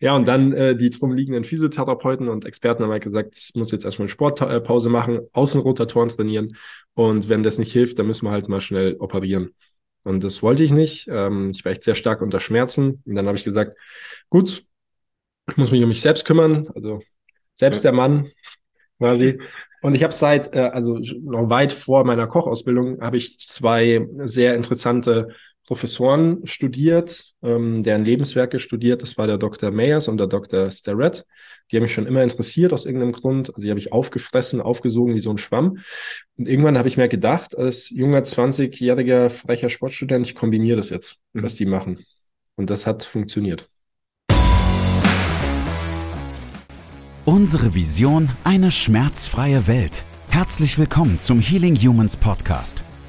Ja, und dann äh, die drum liegenden Physiotherapeuten und Experten haben halt gesagt, es muss jetzt erstmal eine Sportpause machen, Außenrotatoren trainieren. Und wenn das nicht hilft, dann müssen wir halt mal schnell operieren. Und das wollte ich nicht. Ähm, ich war echt sehr stark unter Schmerzen. Und dann habe ich gesagt, gut, ich muss mich um mich selbst kümmern. Also selbst der Mann quasi. Und ich habe seit, äh, also noch weit vor meiner Kochausbildung, habe ich zwei sehr interessante Professoren studiert, ähm, deren Lebenswerke studiert. Das war der Dr. Mayers und der Dr. Sterrett. Die haben mich schon immer interessiert aus irgendeinem Grund. Also die habe ich aufgefressen, aufgesogen wie so ein Schwamm. Und irgendwann habe ich mir gedacht, als junger 20-jähriger frecher Sportstudent, ich kombiniere das jetzt, mhm. was die machen. Und das hat funktioniert. Unsere Vision, eine schmerzfreie Welt. Herzlich willkommen zum Healing Humans Podcast.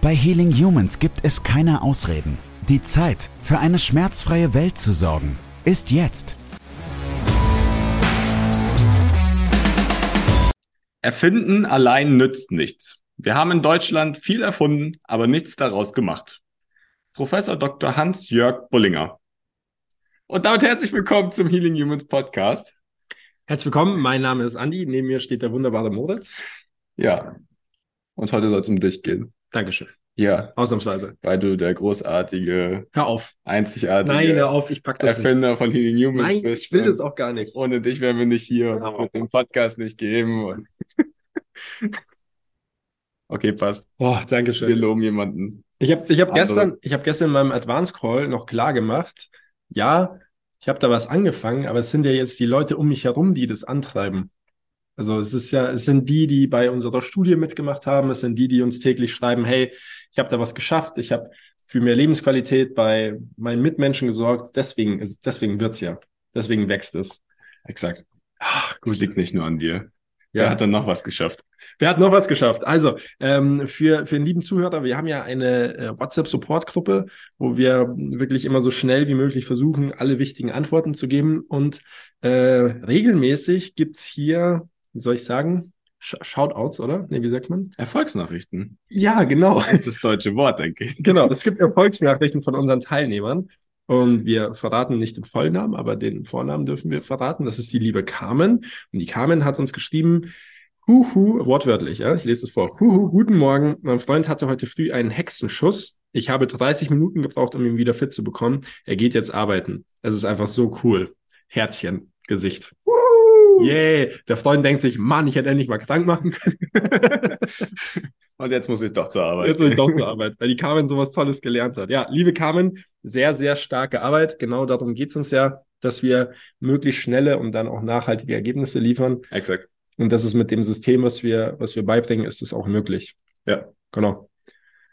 Bei Healing Humans gibt es keine Ausreden. Die Zeit, für eine schmerzfreie Welt zu sorgen, ist jetzt. Erfinden allein nützt nichts. Wir haben in Deutschland viel erfunden, aber nichts daraus gemacht. Professor Dr. Hans-Jörg Bullinger. Und damit herzlich willkommen zum Healing Humans Podcast. Herzlich willkommen, mein Name ist Andi, neben mir steht der wunderbare Moritz. Ja, und heute soll es um dich gehen. Dankeschön. Ja. Ausnahmsweise. Weil du der großartige, hör auf. einzigartige Nein, hör auf, ich pack das Erfinder nicht. von Healing Humans Nein, bist. ich will das auch gar nicht. Ohne dich wären wir nicht hier und wird den Podcast nicht geben. Okay, passt. Boah, danke Wir loben jemanden. Ich habe ich hab Andere. gestern, ich hab gestern in meinem Advance Call noch klar gemacht, ja, ich habe da was angefangen, aber es sind ja jetzt die Leute um mich herum, die das antreiben. Also es ist ja, es sind die, die bei unserer Studie mitgemacht haben, es sind die, die uns täglich schreiben, hey, ich habe da was geschafft, ich habe für mehr Lebensqualität bei meinen Mitmenschen gesorgt, deswegen ist, deswegen wird's ja. Deswegen wächst es. Exakt. Ah, Es liegt nicht nur an dir. Ja. Wer hat dann noch was geschafft? Wer hat noch was geschafft? Also, ähm, für, für den lieben Zuhörer, wir haben ja eine äh, WhatsApp-Support-Gruppe, wo wir wirklich immer so schnell wie möglich versuchen, alle wichtigen Antworten zu geben. Und äh, regelmäßig gibt's hier, wie soll ich sagen, Sh Shoutouts, oder? Nee, wie sagt man? Erfolgsnachrichten. Ja, genau. Das ist das deutsche Wort, denke ich. Genau, es gibt Erfolgsnachrichten von unseren Teilnehmern. Und wir verraten nicht den Vollnamen, aber den Vornamen dürfen wir verraten. Das ist die liebe Carmen. Und die Carmen hat uns geschrieben, Huhu, wortwörtlich, ja, ich lese es vor. Huhu, guten Morgen. Mein Freund hatte heute früh einen Hexenschuss. Ich habe 30 Minuten gebraucht, um ihn wieder fit zu bekommen. Er geht jetzt arbeiten. Es ist einfach so cool. Herzchen, Gesicht. Yay. Der Freund denkt sich, Mann, ich hätte endlich mal krank machen können. Und jetzt muss ich doch zur Arbeit. Jetzt muss ich doch zur Arbeit, weil die Carmen sowas Tolles gelernt hat. Ja, liebe Carmen, sehr, sehr starke Arbeit. Genau darum geht's uns ja, dass wir möglichst schnelle und dann auch nachhaltige Ergebnisse liefern. Exakt. Und das ist mit dem System, was wir, was wir beibringen, ist es auch möglich. Ja. Genau.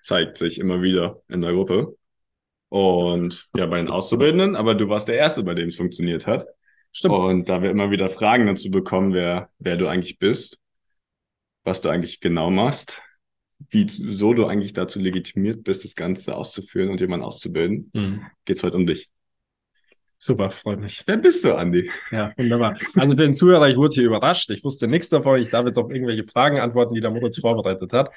Zeigt sich immer wieder in der Gruppe. Und ja, bei den Auszubildenden, aber du warst der Erste, bei dem es funktioniert hat. Stimmt. Und da wir immer wieder Fragen dazu bekommen, wer, wer du eigentlich bist, was du eigentlich genau machst, wie so du eigentlich dazu legitimiert bist, das Ganze auszuführen und jemanden auszubilden, Mhm. geht's heute um dich. Super, freut mich. Wer bist du, Andi? Ja, wunderbar. Also für den Zuhörer, ich wurde hier überrascht. Ich wusste nichts davon. Ich darf jetzt auf irgendwelche Fragen antworten, die der Moritz vorbereitet hat.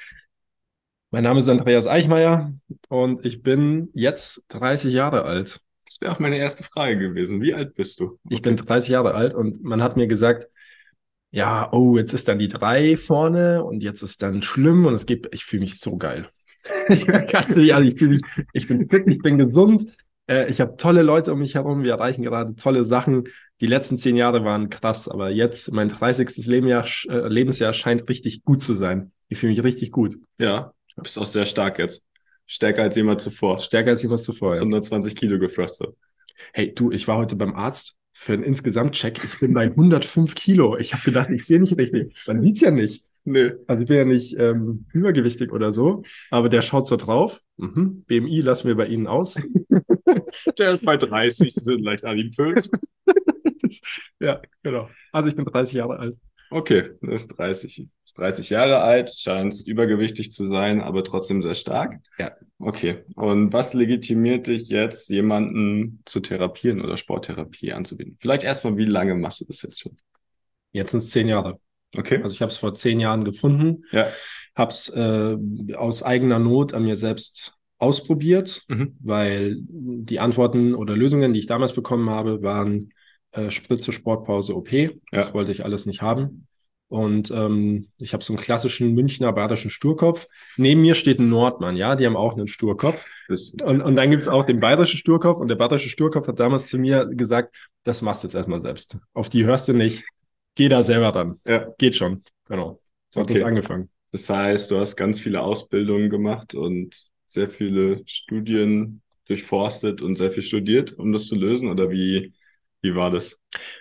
Mein Name ist Andreas Eichmeier und ich bin jetzt 30 Jahre alt. Das wäre auch meine erste Frage gewesen. Wie alt bist du? Ich bin 30 Jahre alt und man hat mir gesagt, ja, oh, jetzt ist dann die drei vorne und jetzt ist dann schlimm und es gibt, ich fühle mich so geil. Ich kann's nicht, also ich fühle mich, ich bin fit, ich bin gesund, äh, ich habe tolle Leute um mich herum, wir erreichen gerade tolle Sachen. Die letzten zehn Jahre waren krass, aber jetzt mein 30. Lebensjahr, äh, Lebensjahr scheint richtig gut zu sein. Ich fühle mich richtig gut. Ja, du bist auch sehr stark jetzt. Stärker als jemand zuvor. Stärker als jemals zuvor. Ja. 120 Kilo gefrostet. Hey, du, ich war heute beim Arzt für einen Insgesamtcheck. Ich bin bei 105 Kilo. Ich habe gedacht, ich sehe nicht richtig. Man sieht's ja nicht. Nee. Also ich bin ja nicht ähm, übergewichtig oder so, aber der schaut so drauf. Mhm. BMI lassen wir bei Ihnen aus. der ist bei 30, Sie sind leicht adipös. ja, genau. Also ich bin 30 Jahre alt. Okay, das ist 30. Ist 30 Jahre alt, scheint übergewichtig zu sein, aber trotzdem sehr stark. Ja. Okay. Und was legitimiert dich jetzt, jemanden zu therapieren oder Sporttherapie anzubieten? Vielleicht erstmal, wie lange machst du das jetzt schon? Jetzt sind es zehn Jahre. Okay. Also ich habe es vor zehn Jahren gefunden, ja. habe es äh, aus eigener Not an mir selbst ausprobiert, mhm. weil die Antworten oder Lösungen, die ich damals bekommen habe, waren äh, Spritze, Sportpause, OP. Ja. Das wollte ich alles nicht haben. Und ähm, ich habe so einen klassischen Münchner badischen Sturkopf. Neben mir steht ein Nordmann, ja, die haben auch einen Sturkopf. Und, und dann gibt es auch den bayerischen Sturkopf. Und der bayerische Sturkopf hat damals zu mir gesagt, das machst du jetzt erstmal selbst. Auf die hörst du nicht. Geh da selber ran. Ja. Geht schon. Genau. So okay. hat das angefangen. Das heißt, du hast ganz viele Ausbildungen gemacht und sehr viele Studien durchforstet und sehr viel studiert, um das zu lösen? Oder wie, wie war das?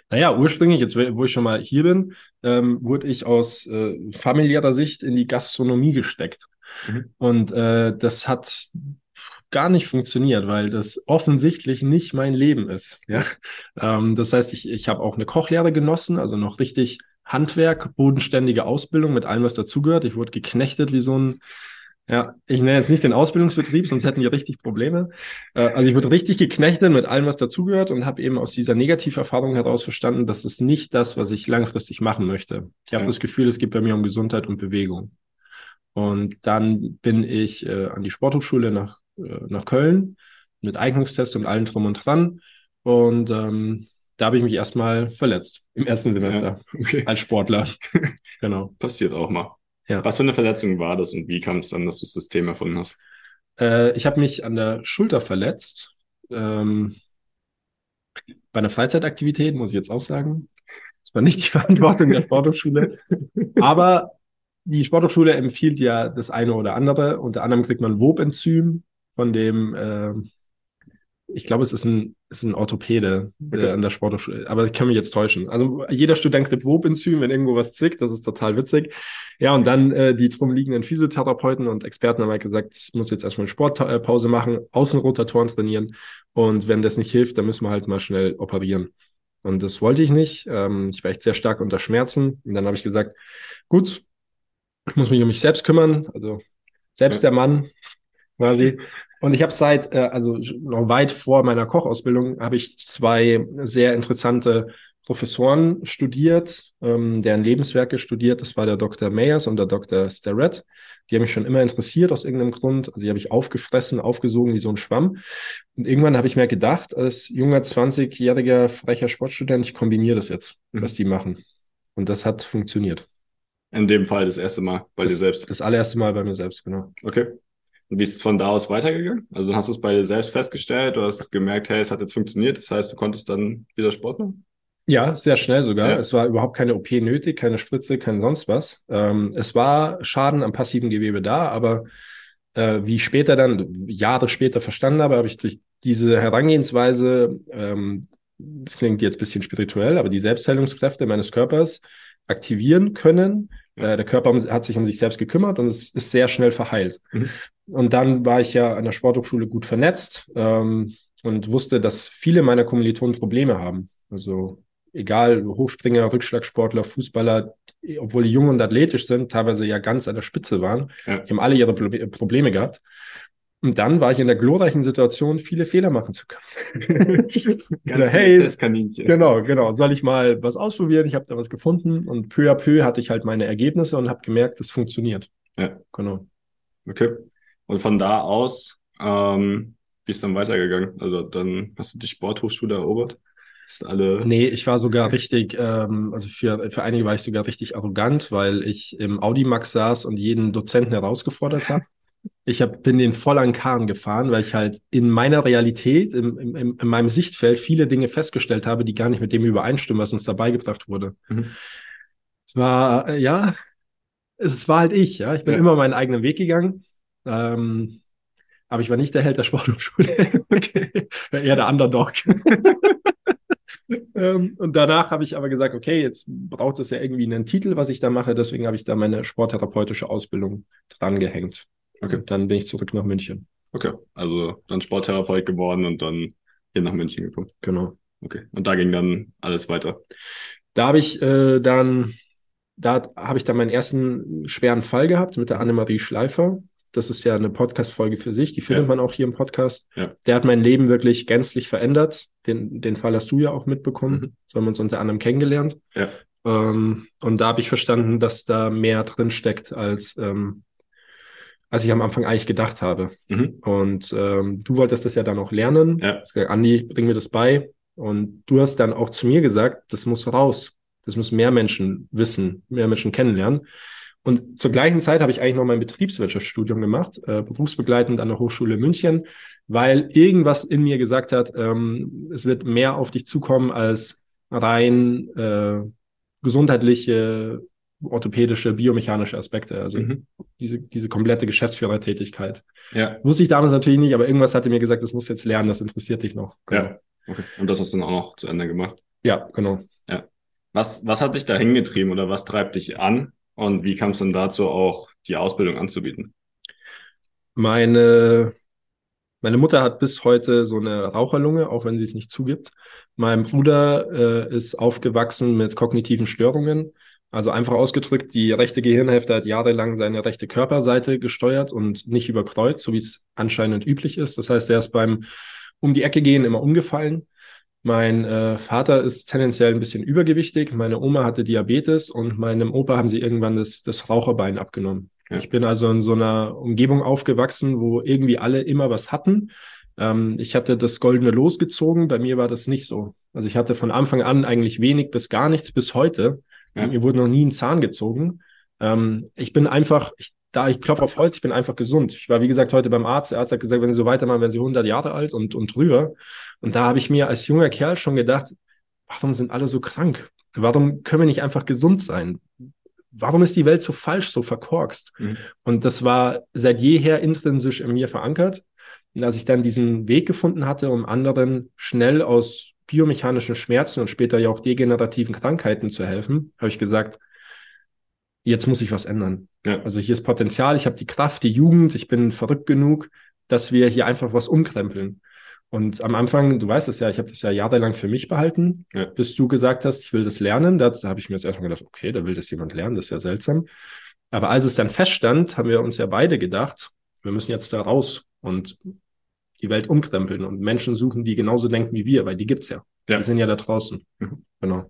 Naja, ursprünglich, jetzt wo ich schon mal hier bin, ähm, wurde ich aus äh, familiärer Sicht in die Gastronomie gesteckt. Mhm. Und äh, das hat gar nicht funktioniert, weil das offensichtlich nicht mein Leben ist. Ja? Ähm, das heißt, ich, ich habe auch eine Kochlehre genossen, also noch richtig Handwerk, bodenständige Ausbildung mit allem, was dazugehört. Ich wurde geknechtet wie so ein ja, ich nenne jetzt nicht den Ausbildungsbetrieb, sonst hätten wir richtig Probleme. Äh, also ich wurde richtig geknechtet mit allem, was dazugehört und habe eben aus dieser Negativerfahrung heraus verstanden, dass es nicht das, was ich langfristig machen möchte. Ich habe das Gefühl, es geht bei mir um Gesundheit und Bewegung. Und dann bin ich äh, an die Sporthochschule nach, äh, nach Köln mit Eignungstest und allem drum und dran. Und ähm, da habe ich mich erstmal verletzt im ersten Semester ja, okay. als Sportler. genau. Passiert auch mal. Ja. Was für eine Verletzung war das und wie kam es dann, dass du das System erfunden hast? Äh, ich habe mich an der Schulter verletzt. Ähm, bei einer Freizeitaktivität, muss ich jetzt auch sagen. Das war nicht die Verantwortung der Sporthochschule. Aber die Sporthochschule empfiehlt ja das eine oder andere. Unter anderem kriegt man Wobenzym von dem äh, ich glaube, es ist ein, ist ein Orthopäde okay. an der Sporthochschule, aber ich kann mich jetzt täuschen. Also jeder Student kriegt Wobenzym, wenn irgendwo was zwickt, das ist total witzig. Ja, und dann äh, die drum liegenden Physiotherapeuten und Experten haben halt gesagt, es muss jetzt erstmal eine Sportpause machen, Außenrotatoren trainieren und wenn das nicht hilft, dann müssen wir halt mal schnell operieren. Und das wollte ich nicht. Ähm, ich war echt sehr stark unter Schmerzen. Und dann habe ich gesagt, gut, ich muss mich um mich selbst kümmern, also selbst ja. der Mann quasi. Und ich habe seit, äh, also noch weit vor meiner Kochausbildung, habe ich zwei sehr interessante Professoren studiert, ähm, deren Lebenswerke studiert. Das war der Dr. Mayers und der Dr. Sterrett. Die haben mich schon immer interessiert aus irgendeinem Grund. Also die habe ich aufgefressen, aufgesogen wie so ein Schwamm. Und irgendwann habe ich mir gedacht, als junger 20-jähriger frecher Sportstudent, ich kombiniere das jetzt, mhm. was die machen. Und das hat funktioniert. In dem Fall das erste Mal bei das, dir selbst. Das allererste Mal bei mir selbst, genau. Okay. Und wie ist es von da aus weitergegangen? Also hast du es bei dir selbst festgestellt, du hast gemerkt, hey, es hat jetzt funktioniert, das heißt, du konntest dann wieder Sport machen? Ja, sehr schnell sogar. Ja. Es war überhaupt keine OP nötig, keine Spritze, kein sonst was. Ähm, es war Schaden am passiven Gewebe da, aber äh, wie ich später dann, Jahre später verstanden habe, habe ich durch diese Herangehensweise, ähm, das klingt jetzt ein bisschen spirituell, aber die Selbstheilungskräfte meines Körpers aktivieren können. Ja. Äh, der Körper hat sich um sich selbst gekümmert und es ist sehr schnell verheilt. Mhm. Und dann war ich ja an der Sporthochschule gut vernetzt ähm, und wusste, dass viele meiner Kommilitonen Probleme haben. Also egal, Hochspringer, Rückschlagsportler, Fußballer, obwohl die jung und athletisch sind, teilweise ja ganz an der Spitze waren, ja. die haben alle ihre Probleme gehabt. Und dann war ich in der glorreichen Situation, viele Fehler machen zu können. Ganz hey, das Kaninchen. Genau, genau. Soll ich mal was ausprobieren? Ich habe da was gefunden und peu à peu hatte ich halt meine Ergebnisse und habe gemerkt, das funktioniert. Ja, genau. Okay. Und von da aus, ähm, wie ist dann weitergegangen? Also dann hast du die Sporthochschule erobert? Ist alle. Nee, ich war sogar richtig, ähm, also für, für einige war ich sogar richtig arrogant, weil ich im Audimax saß und jeden Dozenten herausgefordert habe. Ich hab, bin den voll an Kahn gefahren, weil ich halt in meiner Realität, im, im, in meinem Sichtfeld viele Dinge festgestellt habe, die gar nicht mit dem übereinstimmen, was uns dabei gebracht wurde. Mhm. Es war, äh, ja, es war halt ich, ja. Ich bin ja. immer meinen eigenen Weg gegangen. Ähm, aber ich war nicht der Held der Sporthochschule. okay. Eher der Underdog. ähm, und danach habe ich aber gesagt, okay, jetzt braucht es ja irgendwie einen Titel, was ich da mache. Deswegen habe ich da meine sporttherapeutische Ausbildung dran gehängt. Okay. Und dann bin ich zurück nach München. Okay, also dann Sporttherapeut geworden und dann hier nach München gekommen. Genau. Okay, und da ging dann alles weiter. Da habe ich äh, dann, da habe ich dann meinen ersten schweren Fall gehabt mit der Annemarie Schleifer. Das ist ja eine Podcast-Folge für sich, die findet ja. man auch hier im Podcast. Ja. Der hat mein Leben wirklich gänzlich verändert. Den, den Fall hast du ja auch mitbekommen. Mhm. So haben wir uns unter anderem kennengelernt. Ja. Ähm, und da habe ich verstanden, dass da mehr drin steckt, als, ähm, als ich am Anfang eigentlich gedacht habe. Mhm. Und ähm, du wolltest das ja dann auch lernen. Ja. Gesagt, Andi, bring mir das bei. Und du hast dann auch zu mir gesagt, das muss raus. Das müssen mehr Menschen wissen, mehr Menschen kennenlernen. Und zur gleichen Zeit habe ich eigentlich noch mein Betriebswirtschaftsstudium gemacht, äh, berufsbegleitend an der Hochschule München, weil irgendwas in mir gesagt hat, ähm, es wird mehr auf dich zukommen als rein äh, gesundheitliche, orthopädische, biomechanische Aspekte. Also mhm. diese, diese komplette Geschäftsführertätigkeit. Ja. Wusste ich damals natürlich nicht, aber irgendwas hatte mir gesagt, das musst du jetzt lernen, das interessiert dich noch. Genau. Ja. Okay. Und das hast du dann auch noch zu Ende gemacht? Ja, genau. Ja. Was, was hat dich da hingetrieben oder was treibt dich an? Und wie kam es dann dazu, auch die Ausbildung anzubieten? Meine, meine Mutter hat bis heute so eine Raucherlunge, auch wenn sie es nicht zugibt. Mein Bruder äh, ist aufgewachsen mit kognitiven Störungen. Also einfach ausgedrückt, die rechte Gehirnhälfte hat jahrelang seine rechte Körperseite gesteuert und nicht überkreuzt, so wie es anscheinend üblich ist. Das heißt, er ist beim um die Ecke gehen immer umgefallen mein äh, Vater ist tendenziell ein bisschen übergewichtig, meine Oma hatte Diabetes und meinem Opa haben sie irgendwann das, das Raucherbein abgenommen. Ja. Ich bin also in so einer Umgebung aufgewachsen, wo irgendwie alle immer was hatten. Ähm, ich hatte das goldene Los gezogen, bei mir war das nicht so. Also ich hatte von Anfang an eigentlich wenig bis gar nichts bis heute. Ja. Mir wurde noch nie ein Zahn gezogen. Ähm, ich bin einfach, ich da ich klopfe auf Holz, ich bin einfach gesund. Ich war, wie gesagt, heute beim Arzt. Der Arzt hat gesagt, wenn Sie so weitermachen, werden Sie 100 Jahre alt und, und drüber. Und da habe ich mir als junger Kerl schon gedacht, warum sind alle so krank? Warum können wir nicht einfach gesund sein? Warum ist die Welt so falsch, so verkorkst? Mhm. Und das war seit jeher intrinsisch in mir verankert. Und als ich dann diesen Weg gefunden hatte, um anderen schnell aus biomechanischen Schmerzen und später ja auch degenerativen Krankheiten zu helfen, habe ich gesagt, jetzt muss ich was ändern. Ja. Also hier ist Potenzial, ich habe die Kraft, die Jugend, ich bin verrückt genug, dass wir hier einfach was umkrempeln. Und am Anfang, du weißt es ja, ich habe das ja jahrelang für mich behalten, ja. bis du gesagt hast, ich will das lernen. Da, da habe ich mir jetzt erstmal gedacht, okay, da will das jemand lernen, das ist ja seltsam. Aber als es dann feststand, haben wir uns ja beide gedacht, wir müssen jetzt da raus und die Welt umkrempeln und Menschen suchen, die genauso denken wie wir, weil die gibt's ja. ja. Die sind ja da draußen. Mhm. Genau.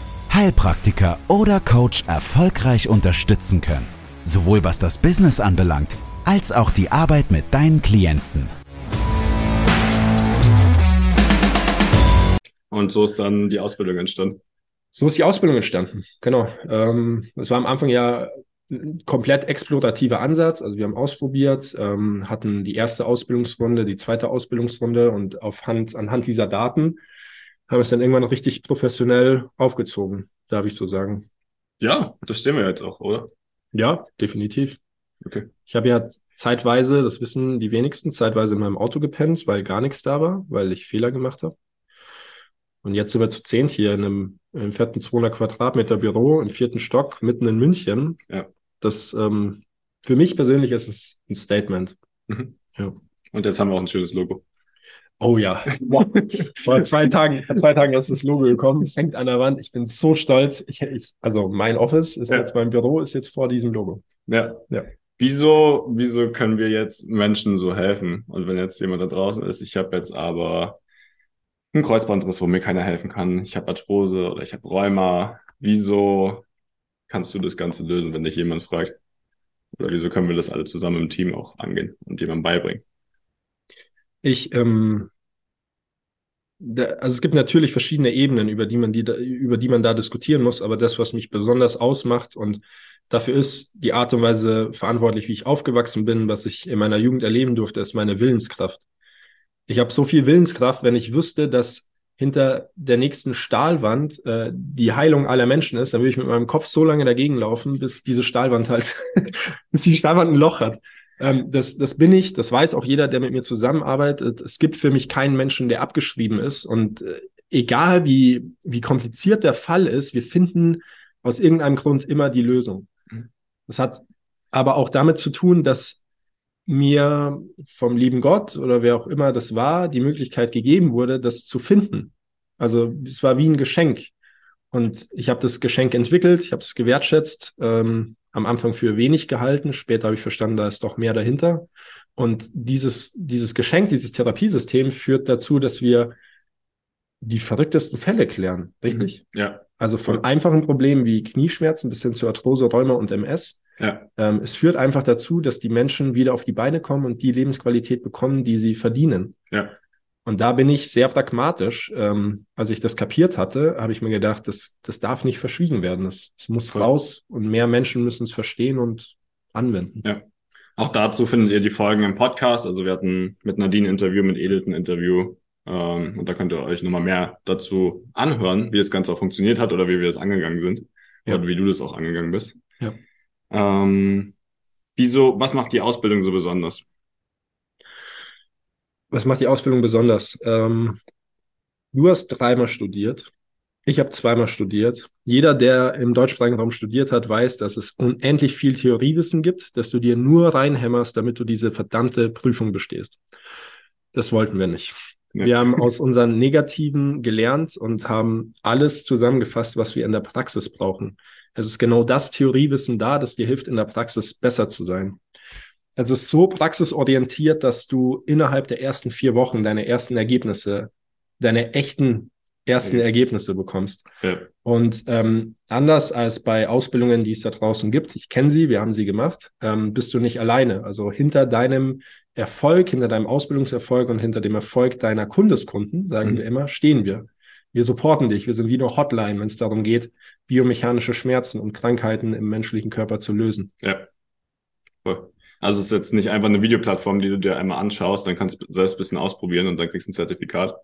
Heilpraktiker oder Coach erfolgreich unterstützen können. Sowohl was das Business anbelangt, als auch die Arbeit mit deinen Klienten. Und so ist dann die Ausbildung entstanden. So ist die Ausbildung entstanden, genau. Ähm, es war am Anfang ja ein komplett explorativer Ansatz. Also wir haben ausprobiert, ähm, hatten die erste Ausbildungsrunde, die zweite Ausbildungsrunde und auf Hand, anhand dieser Daten haben es dann irgendwann richtig professionell aufgezogen, darf ich so sagen. Ja, das stimmen wir jetzt auch, oder? Ja, definitiv. Okay. Ich habe ja zeitweise, das wissen die wenigsten, zeitweise in meinem Auto gepennt, weil gar nichts da war, weil ich Fehler gemacht habe. Und jetzt sind wir zu zehnt hier in einem, im vierten 200 Quadratmeter Büro im vierten Stock mitten in München. Ja. Das ähm, für mich persönlich ist es ein Statement. Mhm. Ja. Und jetzt haben wir auch ein schönes Logo. Oh ja. Vor zwei Tagen, vor zwei Tagen ist das Logo gekommen. Es hängt an der Wand. Ich bin so stolz. Ich, ich, also mein Office ist ja. jetzt, mein Büro ist jetzt vor diesem Logo. Ja. ja. Wieso, wieso können wir jetzt Menschen so helfen? Und wenn jetzt jemand da draußen ist, ich habe jetzt aber einen Kreuzbandriss, wo mir keiner helfen kann. Ich habe Arthrose oder ich habe Rheuma. Wieso kannst du das Ganze lösen, wenn dich jemand fragt? Oder wieso können wir das alle zusammen im Team auch angehen und jemandem beibringen? Ich, ähm, also es gibt natürlich verschiedene Ebenen, über die man die, über die man da diskutieren muss, aber das, was mich besonders ausmacht und dafür ist die Art und Weise verantwortlich, wie ich aufgewachsen bin, was ich in meiner Jugend erleben durfte, ist meine Willenskraft. Ich habe so viel Willenskraft, wenn ich wüsste, dass hinter der nächsten Stahlwand äh, die Heilung aller Menschen ist, dann würde ich mit meinem Kopf so lange dagegen laufen, bis diese Stahlwand halt, bis die Stahlwand ein Loch hat. Ähm, das, das bin ich, das weiß auch jeder, der mit mir zusammenarbeitet. Es gibt für mich keinen Menschen, der abgeschrieben ist. Und äh, egal wie, wie kompliziert der Fall ist, wir finden aus irgendeinem Grund immer die Lösung. Das hat aber auch damit zu tun, dass mir vom lieben Gott oder wer auch immer das war, die Möglichkeit gegeben wurde, das zu finden. Also es war wie ein Geschenk. Und ich habe das Geschenk entwickelt, ich habe es gewertschätzt. Ähm, am Anfang für wenig gehalten. Später habe ich verstanden, da ist doch mehr dahinter. Und dieses, dieses Geschenk, dieses Therapiesystem führt dazu, dass wir die verrücktesten Fälle klären, richtig? Mhm. Ja. Also von einfachen Problemen wie Knieschmerzen bis hin zu Arthrose, Rheuma und MS. Ja. Ähm, es führt einfach dazu, dass die Menschen wieder auf die Beine kommen und die Lebensqualität bekommen, die sie verdienen. Ja. Und da bin ich sehr pragmatisch. Ähm, als ich das kapiert hatte, habe ich mir gedacht, das, das darf nicht verschwiegen werden. Das, muss Voll. raus und mehr Menschen müssen es verstehen und anwenden. Ja. Auch dazu findet ihr die Folgen im Podcast. Also wir hatten mit Nadine ein Interview, mit Edith ein Interview. Ähm, und da könnt ihr euch nochmal mehr dazu anhören, wie das Ganze auch funktioniert hat oder wie wir das angegangen sind. Ja. Oder wie du das auch angegangen bist. Ja. Ähm, wieso, was macht die Ausbildung so besonders? Was macht die Ausbildung besonders? Ähm, du hast dreimal studiert. Ich habe zweimal studiert. Jeder, der im deutschsprachigen Raum studiert hat, weiß, dass es unendlich viel Theoriewissen gibt, dass du dir nur reinhämmerst, damit du diese verdammte Prüfung bestehst. Das wollten wir nicht. Ja. Wir haben aus unseren Negativen gelernt und haben alles zusammengefasst, was wir in der Praxis brauchen. Es ist genau das Theoriewissen da, das dir hilft, in der Praxis besser zu sein. Es ist so praxisorientiert, dass du innerhalb der ersten vier Wochen deine ersten Ergebnisse, deine echten ersten ja. Ergebnisse bekommst. Ja. Und ähm, anders als bei Ausbildungen, die es da draußen gibt, ich kenne sie, wir haben sie gemacht, ähm, bist du nicht alleine. Also hinter deinem Erfolg, hinter deinem Ausbildungserfolg und hinter dem Erfolg deiner Kundeskunden, sagen mhm. wir immer, stehen wir. Wir supporten dich. Wir sind wie eine Hotline, wenn es darum geht, biomechanische Schmerzen und Krankheiten im menschlichen Körper zu lösen. Ja. Cool. Also es ist jetzt nicht einfach eine Videoplattform, die du dir einmal anschaust, dann kannst du selbst ein bisschen ausprobieren und dann kriegst du ein Zertifikat.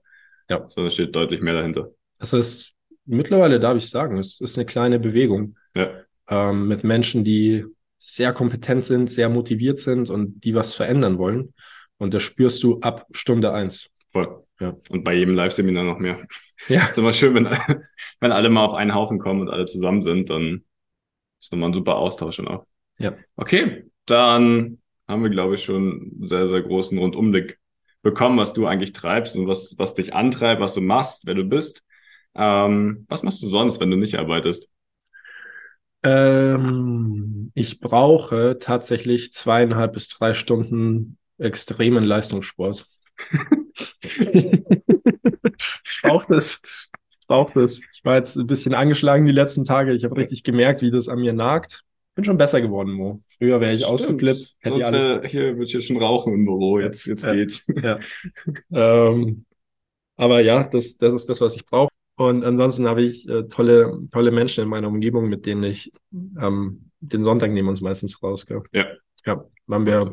Ja. Sondern steht deutlich mehr dahinter. Das ist mittlerweile, darf ich sagen, es ist eine kleine Bewegung. Ja. Ähm, mit Menschen, die sehr kompetent sind, sehr motiviert sind und die was verändern wollen. Und das spürst du ab Stunde eins. Voll. Ja. Und bei jedem Live-Seminar noch mehr. Ja. ist immer schön, wenn, wenn alle mal auf einen Haufen kommen und alle zusammen sind, dann ist nochmal ein super Austausch und auch. Ja. Okay, dann haben wir, glaube ich, schon einen sehr, sehr großen Rundumblick bekommen, was du eigentlich treibst und was, was dich antreibt, was du machst, wer du bist. Ähm, was machst du sonst, wenn du nicht arbeitest? Ähm, ich brauche tatsächlich zweieinhalb bis drei Stunden extremen Leistungssport. ich brauche das. Ich brauche das. Ich war jetzt ein bisschen angeschlagen die letzten Tage. Ich habe richtig gemerkt, wie das an mir nagt bin schon besser geworden, Mo. Früher wäre ich Stimmt. ausgeflippt. Hätte alle... Hier würde ich ja schon rauchen im Büro. Jetzt, jetzt ja. geht's. Ja. ähm, aber ja, das, das ist das, was ich brauche. Und ansonsten habe ich äh, tolle, tolle Menschen in meiner Umgebung, mit denen ich ähm, den Sonntag nehmen uns meistens raus. Gell? Ja. Ja, machen wir,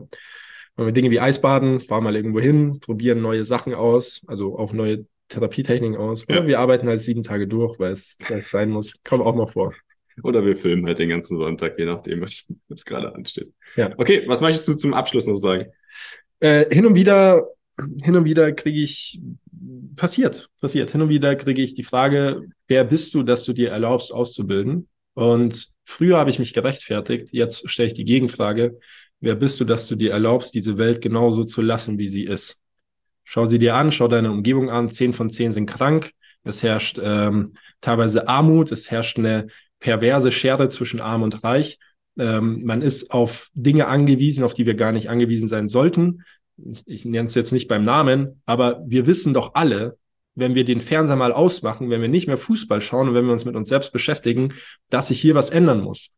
machen wir Dinge wie Eisbaden, fahren mal irgendwo hin, probieren neue Sachen aus, also auch neue Therapietechniken aus. Ja. Wir arbeiten halt sieben Tage durch, weil es, weil es sein muss. Kommt auch mal vor. Oder wir filmen halt den ganzen Sonntag, je nachdem, was, was gerade ansteht. Ja. Okay, was möchtest du zum Abschluss noch sagen? Äh, hin und wieder, hin und wieder kriege ich, passiert, passiert. Hin und wieder kriege ich die Frage, wer bist du, dass du dir erlaubst, auszubilden? Und früher habe ich mich gerechtfertigt, jetzt stelle ich die Gegenfrage, wer bist du, dass du dir erlaubst, diese Welt genauso zu lassen, wie sie ist? Schau sie dir an, schau deine Umgebung an, zehn von zehn sind krank, es herrscht ähm, teilweise Armut, es herrscht eine perverse Schere zwischen Arm und Reich. Ähm, man ist auf Dinge angewiesen, auf die wir gar nicht angewiesen sein sollten. Ich, ich nenne es jetzt nicht beim Namen, aber wir wissen doch alle, wenn wir den Fernseher mal ausmachen, wenn wir nicht mehr Fußball schauen und wenn wir uns mit uns selbst beschäftigen, dass sich hier was ändern muss.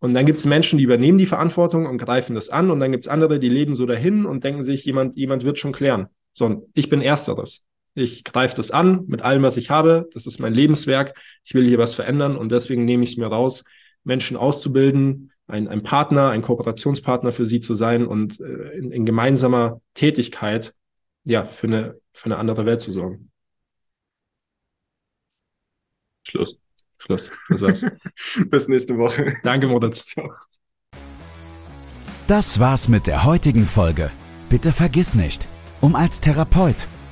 Und dann gibt es Menschen, die übernehmen die Verantwortung und greifen das an. Und dann gibt es andere, die leben so dahin und denken sich, jemand, jemand wird schon klären. So, ich bin Ersteres. Ich greife das an mit allem, was ich habe. Das ist mein Lebenswerk. Ich will hier was verändern und deswegen nehme ich es mir raus, Menschen auszubilden, ein, ein Partner, ein Kooperationspartner für sie zu sein und äh, in, in gemeinsamer Tätigkeit ja für eine, für eine andere Welt zu sorgen. Schluss. Schluss. Das war's. Bis nächste Woche. Danke, Moritz. Ciao. Das war's mit der heutigen Folge. Bitte vergiss nicht, um als Therapeut,